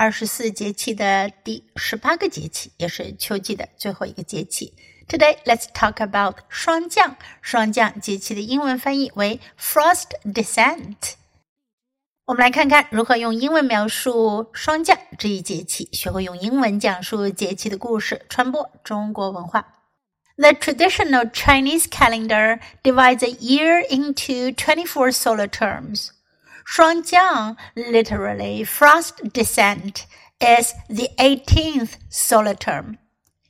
二十四节气的第十八个节气，也是秋季的最后一个节气。Today, let's talk about 霜降。霜降节气的英文翻译为 frost descent。我们来看看如何用英文描述霜降这一节气，学会用英文讲述节气的故事，传播中国文化。The traditional Chinese calendar divides a year into 24 solar terms. Shuangjiang, literally frost descent, is the 18th solar term.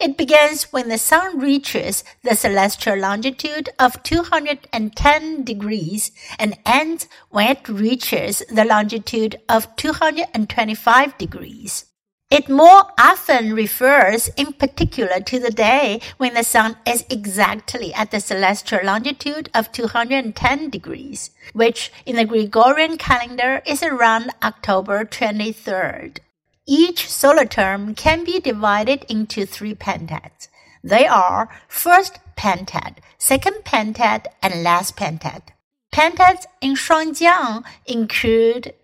It begins when the sun reaches the celestial longitude of 210 degrees and ends when it reaches the longitude of 225 degrees. It more often refers in particular to the day when the sun is exactly at the celestial longitude of 210 degrees, which in the Gregorian calendar is around October 23rd. Each solar term can be divided into three pentads. They are first pentad, second pentad, and last pentad. Pentads in Shuangjiang include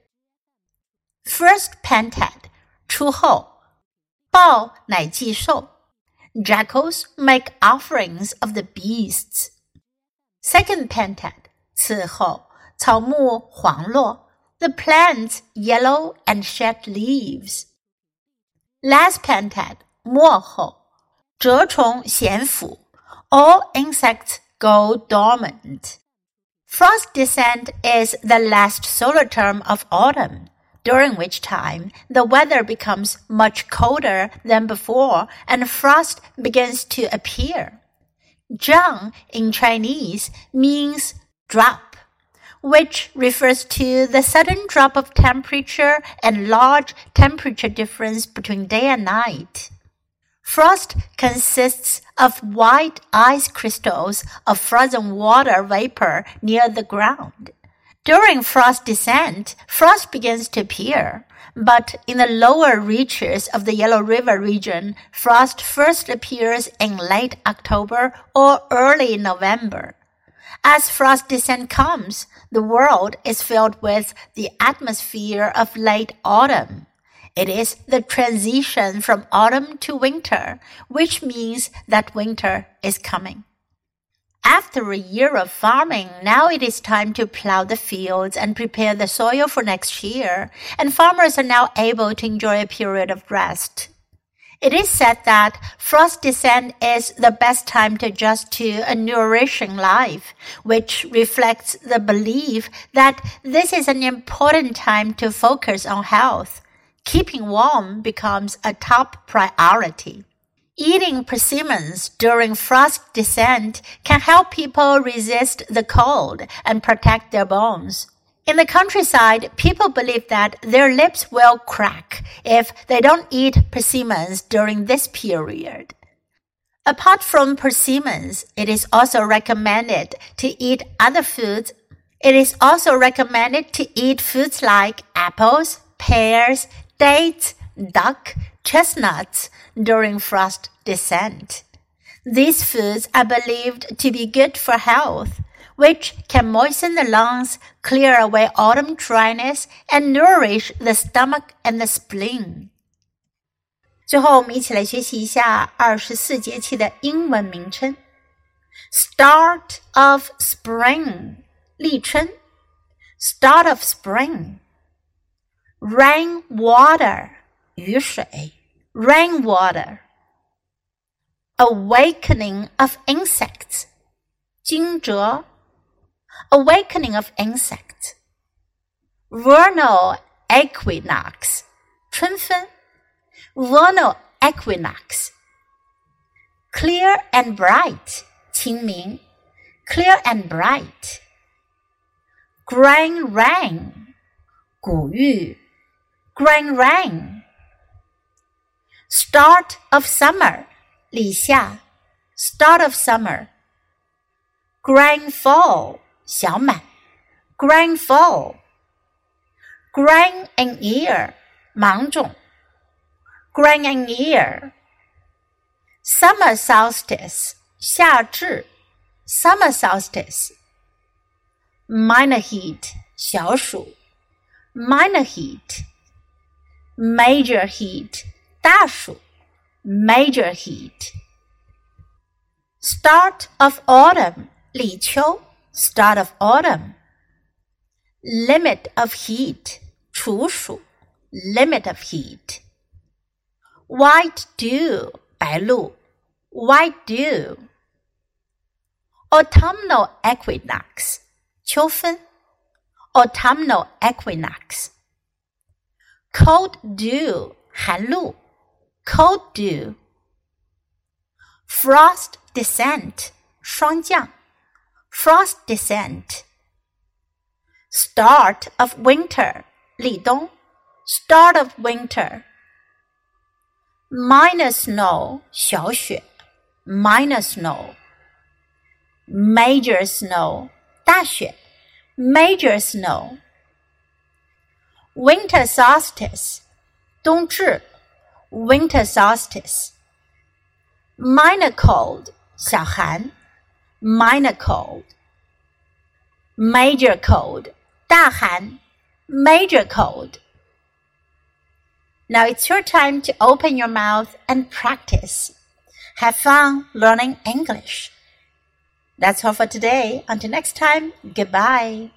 first pentad, 出后，豹乃祭兽，jackals make offerings of the beasts. Second pentad 此后，草木黄落，the plants yellow and shed leaves. Last pentad 末后，蛰虫咸腐，all insects go dormant. Frost descent is the last solar term of autumn during which time the weather becomes much colder than before and frost begins to appear. Jiang in Chinese means drop, which refers to the sudden drop of temperature and large temperature difference between day and night. Frost consists of white ice crystals of frozen water vapor near the ground. During frost descent, frost begins to appear, but in the lower reaches of the Yellow River region, frost first appears in late October or early November. As frost descent comes, the world is filled with the atmosphere of late autumn. It is the transition from autumn to winter, which means that winter is coming. After a year of farming, now it is time to plow the fields and prepare the soil for next year, and farmers are now able to enjoy a period of rest. It is said that frost descent is the best time to adjust to a nourishing life, which reflects the belief that this is an important time to focus on health. Keeping warm becomes a top priority. Eating persimmons during frost descent can help people resist the cold and protect their bones. In the countryside, people believe that their lips will crack if they don't eat persimmons during this period. Apart from persimmons, it is also recommended to eat other foods. It is also recommended to eat foods like apples, pears, dates, duck, chestnuts during frost descent. These foods are believed to be good for health, which can moisten the lungs, clear away autumn dryness, and nourish the stomach and the spleen. 最后，我们一起来学习一下二十四节气的英文名称。Start of spring，立春。Start of spring。Rain water， 雨水 （rainwater）。Awakening of insects，惊蛰 Awakening of insects. Vernal equinox, 春分 Vernal equinox. Clear and bright, 清明 Clear and bright. Grain rain, 谷雨 Grain rain. Start of summer, start of summer. Grain full, 小满。Grain full. Grain in ear, 芒种。Grain in ear. Summer solstice, Summer solstice. Minor heat, Minor heat. Major heat. 大暑 major heat. Start of autumn 立秋 start of autumn. Limit of heat 处暑 limit of heat. White dew 白露 white dew. Autumnal equinox 秋分 autumnal equinox. Cold dew 寒露 cold dew, frost descent, 霜降, frost descent, start of winter, 立冬, start of winter, minor snow, 小雪, Minor snow, major snow, 大雪, major snow, winter solstice, 冬至。winter solstice. Minor cold 小寒 minor cold. Major cold 大寒 major cold. Now it's your time to open your mouth and practice. Have fun learning English. That's all for today. Until next time, goodbye.